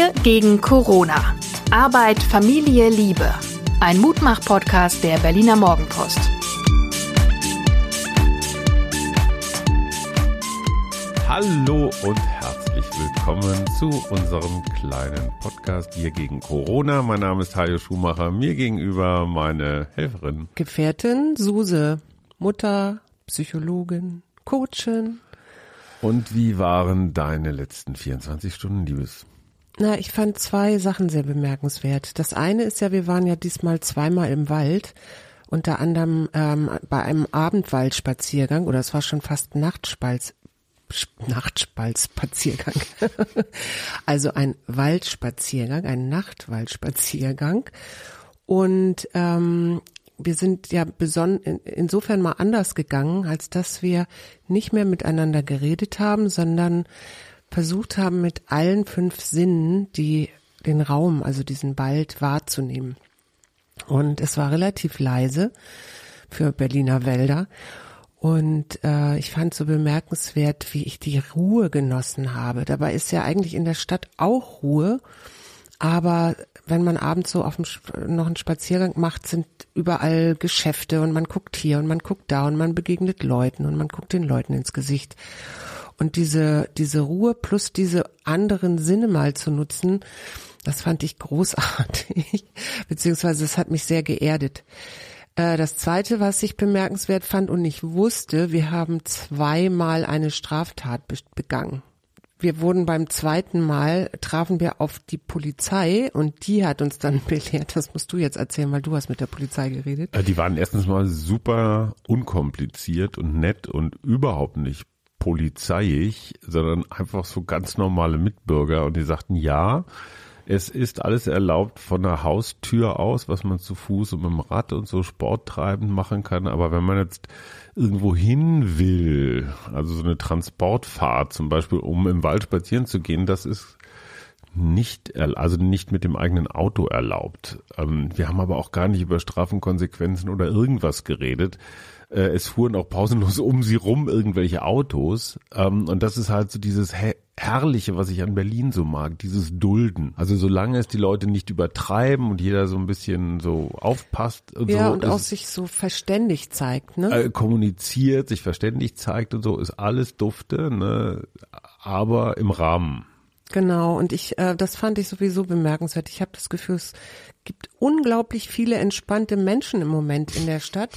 Wir gegen Corona. Arbeit, Familie, Liebe. Ein Mutmach-Podcast der Berliner Morgenpost. Hallo und herzlich willkommen zu unserem kleinen Podcast Wir gegen Corona. Mein Name ist Hajo Schumacher. Mir gegenüber meine Helferin. Gefährtin Suse, Mutter, Psychologin, Coachin. Und wie waren deine letzten 24 Stunden, Liebes? Na, ich fand zwei Sachen sehr bemerkenswert. Das eine ist ja, wir waren ja diesmal zweimal im Wald, unter anderem ähm, bei einem Abendwaldspaziergang oder es war schon fast Nachtspalz, Nachtspalzspaziergang. also ein Waldspaziergang, ein Nachtwaldspaziergang. Und ähm, wir sind ja beson insofern mal anders gegangen, als dass wir nicht mehr miteinander geredet haben, sondern versucht haben, mit allen fünf Sinnen die den Raum, also diesen Wald wahrzunehmen. Und es war relativ leise für Berliner Wälder. Und äh, ich fand so bemerkenswert, wie ich die Ruhe genossen habe. Dabei ist ja eigentlich in der Stadt auch Ruhe. Aber wenn man abends so auf dem, noch einen Spaziergang macht, sind überall Geschäfte und man guckt hier und man guckt da und man begegnet Leuten und man guckt den Leuten ins Gesicht. Und diese, diese Ruhe plus diese anderen Sinne mal zu nutzen, das fand ich großartig, beziehungsweise es hat mich sehr geerdet. Äh, das zweite, was ich bemerkenswert fand und ich wusste, wir haben zweimal eine Straftat begangen. Wir wurden beim zweiten Mal, trafen wir auf die Polizei und die hat uns dann belehrt, das musst du jetzt erzählen, weil du hast mit der Polizei geredet. Äh, die waren erstens mal super unkompliziert und nett und überhaupt nicht polizeiig, sondern einfach so ganz normale Mitbürger und die sagten, ja, es ist alles erlaubt von der Haustür aus, was man zu Fuß und mit dem Rad und so sporttreibend machen kann. Aber wenn man jetzt irgendwo hin will, also so eine Transportfahrt zum Beispiel, um im Wald spazieren zu gehen, das ist nicht, also nicht mit dem eigenen Auto erlaubt. Ähm, wir haben aber auch gar nicht über Strafenkonsequenzen oder irgendwas geredet. Äh, es fuhren auch pausenlos um sie rum irgendwelche Autos. Ähm, und das ist halt so dieses Herrliche, was ich an Berlin so mag, dieses Dulden. Also solange es die Leute nicht übertreiben und jeder so ein bisschen so aufpasst und ja, so. und auch sich so verständig zeigt, ne? Äh, kommuniziert, sich verständig zeigt und so, ist alles dufte, ne? Aber im Rahmen. Genau, und ich, äh, das fand ich sowieso bemerkenswert. Ich habe das Gefühl, es gibt unglaublich viele entspannte Menschen im Moment in der Stadt,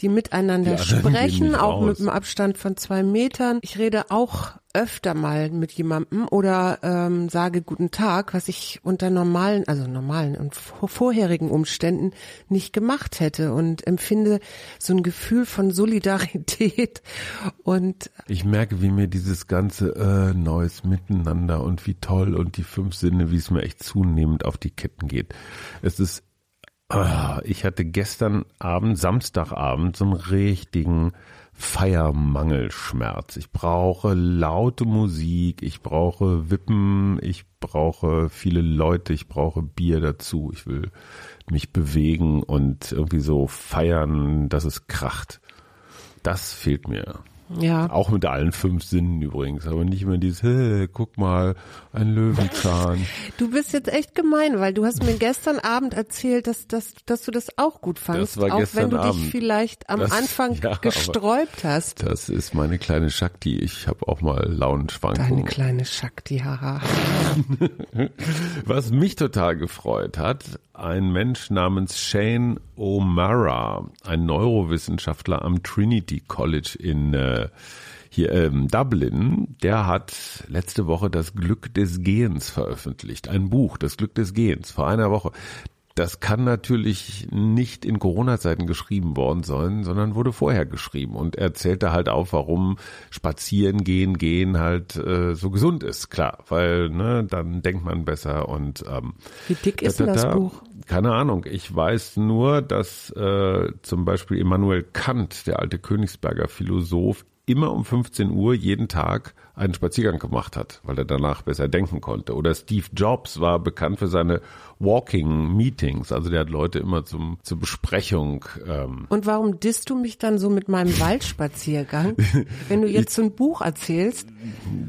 die miteinander die sprechen, auch raus. mit einem Abstand von zwei Metern. Ich rede auch öfter mal mit jemandem oder ähm, sage guten Tag, was ich unter normalen, also normalen und vorherigen Umständen nicht gemacht hätte und empfinde so ein Gefühl von Solidarität und ich merke, wie mir dieses ganze äh, neues Miteinander und wie toll und die fünf Sinne, wie es mir echt zunehmend auf die Ketten geht. Es ist äh, ich hatte gestern Abend, Samstagabend, so einen richtigen Feiermangelschmerz. Ich brauche laute Musik, ich brauche Wippen, ich brauche viele Leute, ich brauche Bier dazu. Ich will mich bewegen und irgendwie so feiern, dass es kracht. Das fehlt mir. Ja. Auch mit allen fünf Sinnen übrigens, aber nicht immer dieses, hey, guck mal, ein Löwenzahn. Du bist jetzt echt gemein, weil du hast mir gestern Abend erzählt, dass, dass, dass du das auch gut fandest, auch wenn du Abend. dich vielleicht am das, Anfang ja, gesträubt hast. Das ist meine kleine Shakti. Ich habe auch mal Launenschwankungen. Deine kleine Shakti, haha. Was mich total gefreut hat, ein Mensch namens Shane O'Mara, ein Neurowissenschaftler am Trinity College in äh, hier ähm, Dublin, der hat letzte Woche das Glück des Gehens veröffentlicht, ein Buch, das Glück des Gehens, vor einer Woche. Das kann natürlich nicht in Corona-Zeiten geschrieben worden sein, sondern wurde vorher geschrieben und er zählte halt auf, warum Spazieren gehen, gehen halt äh, so gesund ist. Klar, weil ne, dann denkt man besser und ähm, wie dick ist da, da, denn das Buch? Keine Ahnung. Ich weiß nur, dass äh, zum Beispiel Immanuel Kant, der alte Königsberger Philosoph, immer um 15 Uhr jeden Tag einen Spaziergang gemacht hat, weil er danach besser denken konnte. Oder Steve Jobs war bekannt für seine Walking Meetings, also der hat Leute immer zum zur Besprechung. Ähm. Und warum disst du mich dann so mit meinem Waldspaziergang, wenn du jetzt so ein Buch erzählst?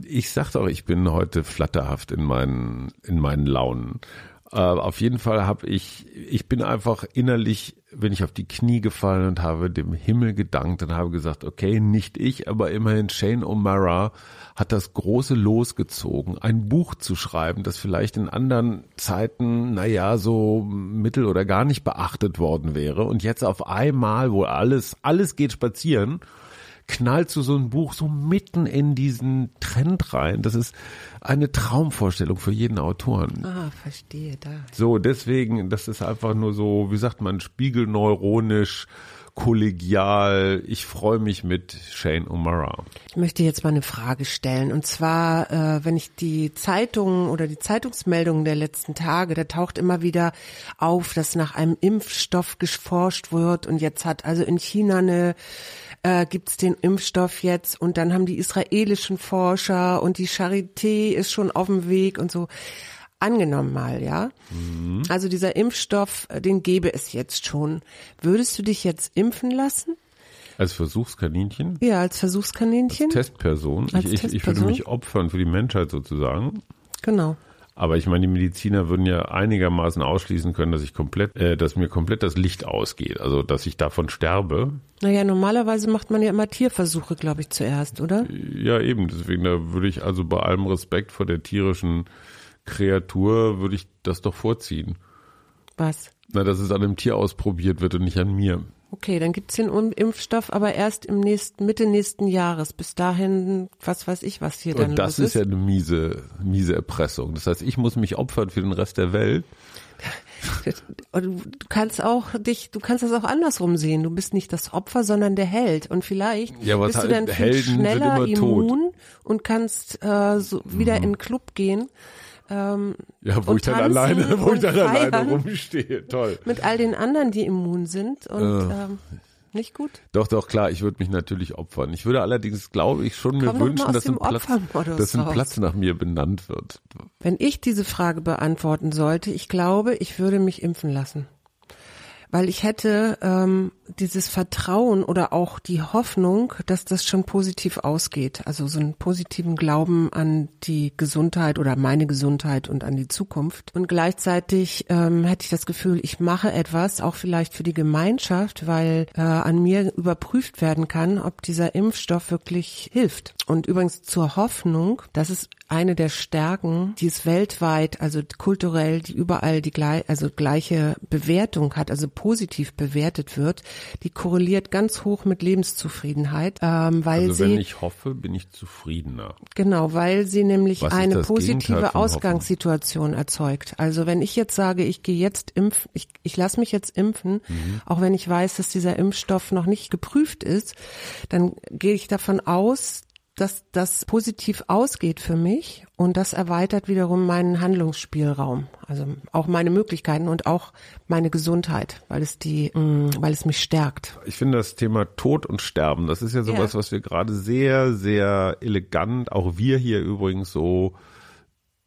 Ich sag doch, ich bin heute flatterhaft in meinen in meinen Launen. Äh, auf jeden Fall habe ich, ich bin einfach innerlich, wenn ich auf die Knie gefallen und habe dem Himmel gedankt und habe gesagt, okay, nicht ich, aber immerhin Shane O'Mara hat das große losgezogen, ein Buch zu schreiben, das vielleicht in anderen Zeiten, naja, so mittel oder gar nicht beachtet worden wäre. Und jetzt auf einmal, wo alles, alles geht spazieren, knallt so so ein Buch so mitten in diesen Trend rein. Das ist eine Traumvorstellung für jeden Autoren. Ah, verstehe, da. So, deswegen, das ist einfach nur so, wie sagt man, spiegelneuronisch, kollegial. Ich freue mich mit Shane O'Mara. Ich möchte jetzt mal eine Frage stellen. Und zwar, äh, wenn ich die Zeitungen oder die Zeitungsmeldungen der letzten Tage, da taucht immer wieder auf, dass nach einem Impfstoff geforscht wird. Und jetzt hat also in China eine äh, gibt's den Impfstoff jetzt und dann haben die israelischen Forscher und die Charité ist schon auf dem Weg und so. Angenommen mal, ja. Mhm. Also dieser Impfstoff, äh, den gäbe es jetzt schon. Würdest du dich jetzt impfen lassen? Als Versuchskaninchen? Ja, als Versuchskaninchen. Als Testperson. Als ich, ich, Testperson. ich würde mich opfern für die Menschheit sozusagen. Genau. Aber ich meine, die Mediziner würden ja einigermaßen ausschließen können, dass ich komplett, äh, dass mir komplett das Licht ausgeht, also dass ich davon sterbe. Naja, normalerweise macht man ja immer Tierversuche, glaube ich, zuerst, oder? Ja, eben. Deswegen, da würde ich also bei allem Respekt vor der tierischen Kreatur, würde ich das doch vorziehen. Was? Na, dass es an einem Tier ausprobiert wird und nicht an mir. Okay, dann gibt's den Impfstoff aber erst im nächsten, Mitte nächsten Jahres. Bis dahin, was weiß ich, was hier Und dann das los ist ja eine miese, miese Erpressung. Das heißt, ich muss mich opfern für den Rest der Welt. Du kannst auch dich, du kannst das auch andersrum sehen. Du bist nicht das Opfer, sondern der Held. Und vielleicht ja, bist du dann viel schneller immun und kannst äh, so wieder mhm. in den Club gehen. Ähm, ja, wo ich dann alleine, wo ich dann alleine rumstehe. Toll. Mit all den anderen, die immun sind und äh. ähm, nicht gut? Doch, doch, klar, ich würde mich natürlich opfern. Ich würde allerdings, glaube ich, schon Komm mir wünschen, dass ein, Platz, dass ein Platz nach mir benannt wird. Wenn ich diese Frage beantworten sollte, ich glaube, ich würde mich impfen lassen weil ich hätte ähm, dieses Vertrauen oder auch die Hoffnung, dass das schon positiv ausgeht. Also so einen positiven Glauben an die Gesundheit oder meine Gesundheit und an die Zukunft. Und gleichzeitig ähm, hätte ich das Gefühl, ich mache etwas, auch vielleicht für die Gemeinschaft, weil äh, an mir überprüft werden kann, ob dieser Impfstoff wirklich hilft. Und übrigens zur Hoffnung, das ist eine der Stärken, die es weltweit, also kulturell, die überall die gleich, also gleiche Bewertung hat, also positiv bewertet wird, die korreliert ganz hoch mit Lebenszufriedenheit, ähm, weil also sie. wenn ich hoffe, bin ich zufriedener. Genau, weil sie nämlich eine positive Ausgangssituation Hoffen? erzeugt. Also wenn ich jetzt sage, ich gehe jetzt impfen, ich, ich lasse mich jetzt impfen, mhm. auch wenn ich weiß, dass dieser Impfstoff noch nicht geprüft ist, dann gehe ich davon aus, dass das positiv ausgeht für mich und das erweitert wiederum meinen Handlungsspielraum, also auch meine Möglichkeiten und auch meine Gesundheit, weil es die, mm, weil es mich stärkt. Ich finde das Thema Tod und Sterben, das ist ja sowas, ja. was wir gerade sehr, sehr elegant, auch wir hier übrigens so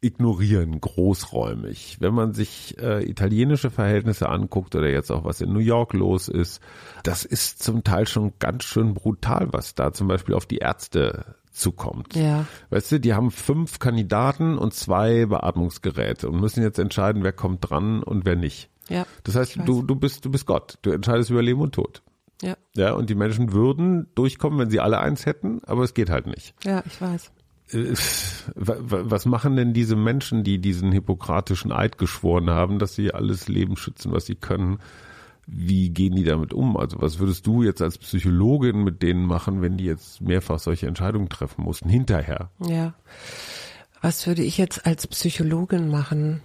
ignorieren, großräumig. Wenn man sich äh, italienische Verhältnisse anguckt oder jetzt auch was in New York los ist, das ist zum Teil schon ganz schön brutal, was da zum Beispiel auf die Ärzte zukommt. Ja. Weißt du, die haben fünf Kandidaten und zwei Beatmungsgeräte und müssen jetzt entscheiden, wer kommt dran und wer nicht. Ja. Das heißt, du, du bist, du bist Gott. Du entscheidest über Leben und Tod. Ja. Ja, und die Menschen würden durchkommen, wenn sie alle eins hätten, aber es geht halt nicht. Ja, ich weiß. Äh, was machen denn diese Menschen, die diesen hippokratischen Eid geschworen haben, dass sie alles Leben schützen, was sie können? Wie gehen die damit um? Also was würdest du jetzt als Psychologin mit denen machen, wenn die jetzt mehrfach solche Entscheidungen treffen mussten, hinterher? Ja. Was würde ich jetzt als Psychologin machen?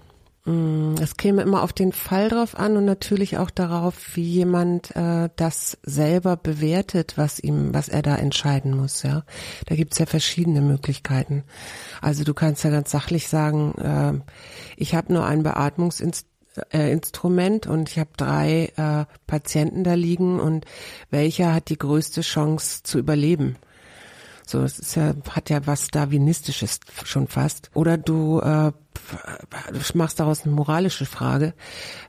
Mm, es käme immer auf den Fall drauf an und natürlich auch darauf, wie jemand äh, das selber bewertet, was ihm, was er da entscheiden muss. Ja, da gibt's ja verschiedene Möglichkeiten. Also du kannst ja ganz sachlich sagen, äh, ich habe nur ein Beatmungsinstrument äh, Instrument und ich habe drei äh, Patienten da liegen und welcher hat die größte Chance zu überleben? So, es ist ja, hat ja was Darwinistisches schon fast. Oder du äh, machst daraus eine moralische Frage,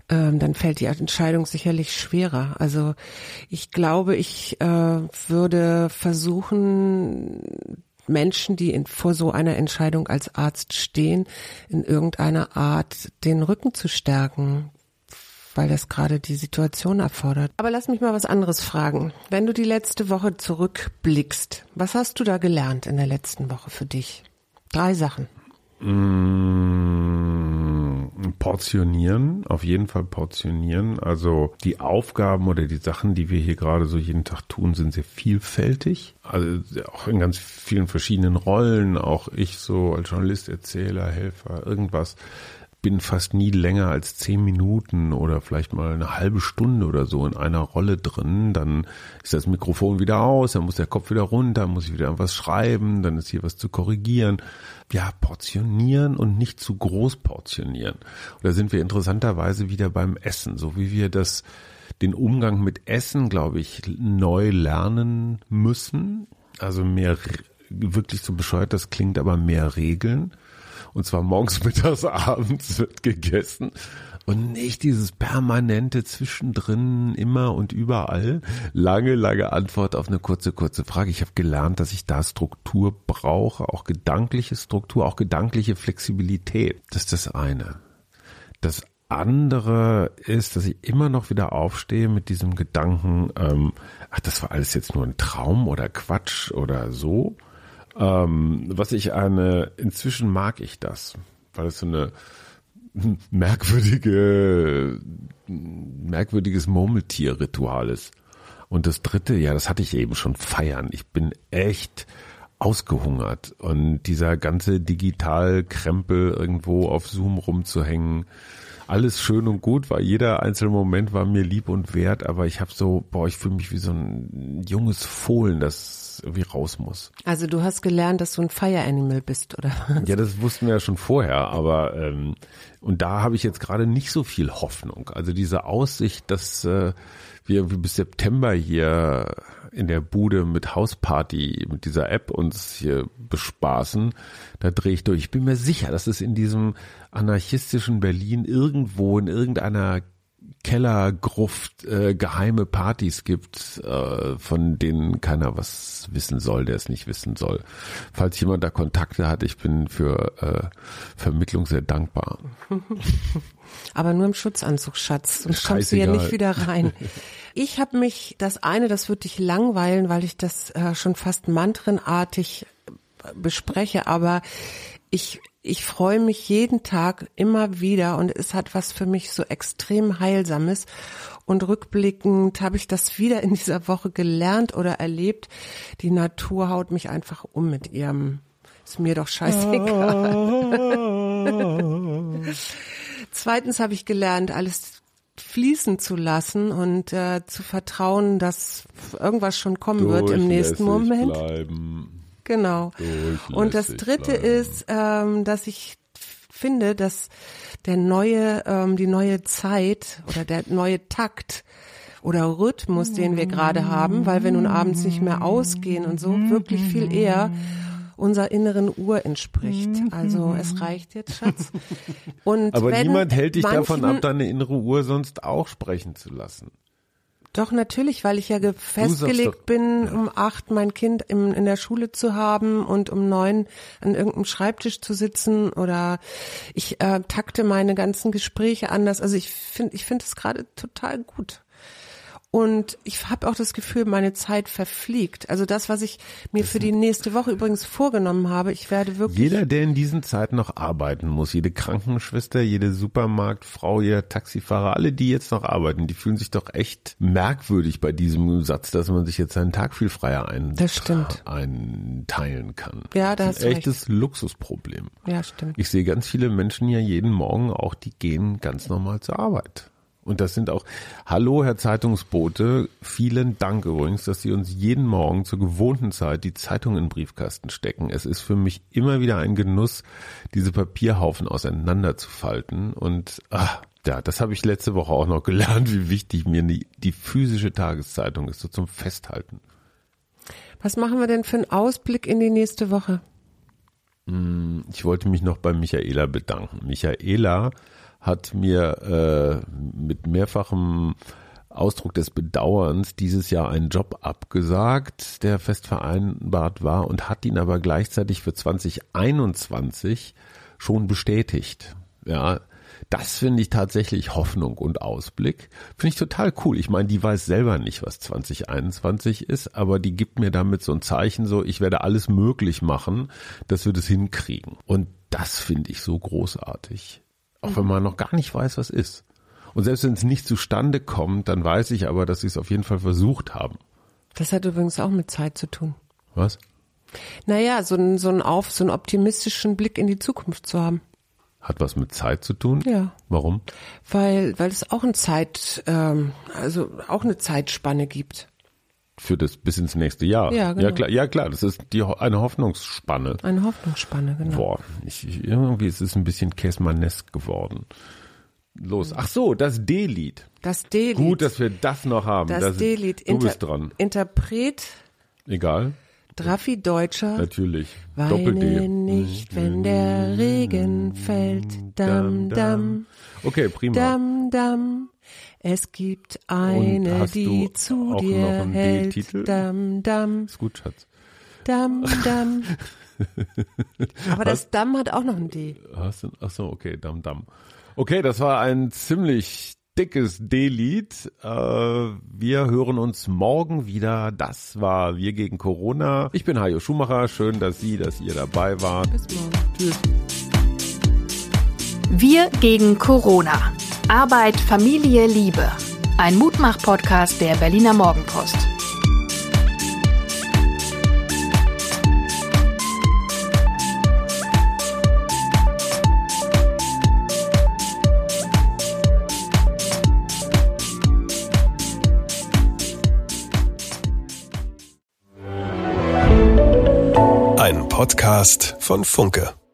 ähm, dann fällt die Entscheidung sicherlich schwerer. Also ich glaube, ich äh, würde versuchen, Menschen, die in, vor so einer Entscheidung als Arzt stehen, in irgendeiner Art den Rücken zu stärken, weil das gerade die Situation erfordert. Aber lass mich mal was anderes fragen. Wenn du die letzte Woche zurückblickst, was hast du da gelernt in der letzten Woche für dich? Drei Sachen. Mmh, portionieren, auf jeden Fall portionieren. Also die Aufgaben oder die Sachen, die wir hier gerade so jeden Tag tun, sind sehr vielfältig. Also auch in ganz vielen verschiedenen Rollen. Auch ich so als Journalist, Erzähler, Helfer, irgendwas bin fast nie länger als zehn Minuten oder vielleicht mal eine halbe Stunde oder so in einer Rolle drin. Dann ist das Mikrofon wieder aus, dann muss der Kopf wieder runter, muss ich wieder was schreiben, dann ist hier was zu korrigieren. Ja, portionieren und nicht zu groß portionieren. Und da sind wir interessanterweise wieder beim Essen, so wie wir das den Umgang mit Essen, glaube ich, neu lernen müssen. Also mehr wirklich so bescheuert das klingt, aber mehr Regeln und zwar morgens, mittags, abends wird gegessen. Und nicht dieses permanente Zwischendrin, immer und überall. Lange, lange Antwort auf eine kurze, kurze Frage. Ich habe gelernt, dass ich da Struktur brauche, auch gedankliche Struktur, auch gedankliche Flexibilität. Das ist das eine. Das andere ist, dass ich immer noch wieder aufstehe mit diesem Gedanken, ähm, ach, das war alles jetzt nur ein Traum oder Quatsch oder so. Ähm, was ich eine, inzwischen mag ich das, weil es so eine merkwürdige, merkwürdiges Murmeltierritual ist. Und das dritte, ja, das hatte ich eben schon feiern. Ich bin echt ausgehungert und dieser ganze Digitalkrempel irgendwo auf Zoom rumzuhängen, alles schön und gut, weil jeder einzelne Moment war mir lieb und wert, aber ich habe so, boah, ich fühle mich wie so ein junges Fohlen, das irgendwie raus muss. Also du hast gelernt, dass du ein Fire Animal bist, oder? Was? Ja, das wussten wir ja schon vorher, aber ähm, und da habe ich jetzt gerade nicht so viel Hoffnung. Also diese Aussicht, dass äh, wir irgendwie bis September hier in der Bude mit Hausparty, mit dieser App uns hier bespaßen, da drehe ich durch. Ich bin mir sicher, dass es in diesem anarchistischen Berlin irgendwo in irgendeiner Kellergruft äh, geheime Partys gibt, äh, von denen keiner was wissen soll, der es nicht wissen soll. Falls jemand da Kontakte hat, ich bin für äh, Vermittlung sehr dankbar. Aber nur im Schutzanzug, Schatz. Sonst kommst du ja nicht wieder rein. Ich habe mich, das eine, das wird dich langweilen, weil ich das äh, schon fast mantrenartig bespreche, aber ich, ich freue mich jeden Tag immer wieder und es hat was für mich so extrem Heilsames. Und rückblickend habe ich das wieder in dieser Woche gelernt oder erlebt. Die Natur haut mich einfach um mit ihrem, ist mir doch scheißegal. Zweitens habe ich gelernt, alles fließen zu lassen und äh, zu vertrauen, dass irgendwas schon kommen wird im nächsten Moment. Bleiben. Genau. Und das Dritte bleiben. ist, ähm, dass ich finde, dass der neue, ähm, die neue Zeit oder der neue Takt oder Rhythmus, den wir gerade haben, weil wir nun abends nicht mehr ausgehen und so, wirklich viel eher unserer inneren Uhr entspricht. Also es reicht jetzt, Schatz. Und Aber niemand hält dich davon ab, deine innere Uhr sonst auch sprechen zu lassen. Doch, natürlich, weil ich ja festgelegt bin, um acht mein Kind im, in der Schule zu haben und um neun an irgendeinem Schreibtisch zu sitzen oder ich äh, takte meine ganzen Gespräche anders. Also ich finde, ich finde es gerade total gut. Und ich habe auch das Gefühl, meine Zeit verfliegt. Also das, was ich mir für die nächste Woche übrigens vorgenommen habe, ich werde wirklich. Jeder, der in diesen Zeiten noch arbeiten muss, jede Krankenschwester, jede Supermarktfrau, jeder Taxifahrer, alle, die jetzt noch arbeiten, die fühlen sich doch echt merkwürdig bei diesem Satz, dass man sich jetzt seinen Tag viel freier ein das stimmt. einteilen kann. Ja, das, das ist ein echtes recht. Luxusproblem. Ja, stimmt. Ich sehe ganz viele Menschen ja jeden Morgen auch, die gehen ganz normal zur Arbeit. Und das sind auch, hallo Herr Zeitungsbote, vielen Dank übrigens, dass Sie uns jeden Morgen zur gewohnten Zeit die Zeitung in den Briefkasten stecken. Es ist für mich immer wieder ein Genuss, diese Papierhaufen auseinanderzufalten und ach, Ja, das habe ich letzte Woche auch noch gelernt, wie wichtig mir die, die physische Tageszeitung ist, so zum Festhalten. Was machen wir denn für einen Ausblick in die nächste Woche? Ich wollte mich noch bei Michaela bedanken. Michaela hat mir äh, mit mehrfachem Ausdruck des Bedauerns dieses Jahr einen Job abgesagt, der fest vereinbart war und hat ihn aber gleichzeitig für 2021 schon bestätigt. Ja, das finde ich tatsächlich Hoffnung und Ausblick. Finde ich total cool. Ich meine, die weiß selber nicht, was 2021 ist, aber die gibt mir damit so ein Zeichen, so ich werde alles möglich machen, dass wir das hinkriegen. Und das finde ich so großartig. Auch wenn man noch gar nicht weiß, was ist. Und selbst wenn es nicht zustande kommt, dann weiß ich aber, dass sie es auf jeden Fall versucht haben. Das hat übrigens auch mit Zeit zu tun. Was? Naja, so einen, so einen auf, so einen optimistischen Blick in die Zukunft zu haben. Hat was mit Zeit zu tun? Ja. Warum? Weil, weil es auch ein Zeit, ähm, also auch eine Zeitspanne gibt. Für das bis ins nächste Jahr. Ja, genau. Ja klar, ja, klar das ist die, eine Hoffnungsspanne. Eine Hoffnungsspanne, genau. Boah, ich, ich, irgendwie ist es ein bisschen Käsmanesk geworden. Los. Ach so, das D-Lied. Das D-Lied. Gut, dass wir das noch haben. das D-Lied. Du bist dran. Interpret Egal. Draffi Deutscher. Natürlich. Weine nicht, wenn der Regen fällt. Dam, dam. Okay, prima. Dam, dam. Es gibt eine, hast die du zu auch dir noch einen hält. D-Titel? Dam, dam, Ist gut, Schatz. dam, dam. Aber das Dam hat auch noch ein D. Hast du, ach so, okay, Dam Dam. Okay, das war ein ziemlich dickes D-Lied. Äh, wir hören uns morgen wieder. Das war Wir gegen Corona. Ich bin Hajo Schumacher. Schön, dass Sie, dass ihr dabei wart. Bis morgen. Tschüss. Wir gegen Corona. Arbeit, Familie, Liebe. Ein Mutmach-Podcast der Berliner Morgenpost. Ein Podcast von Funke.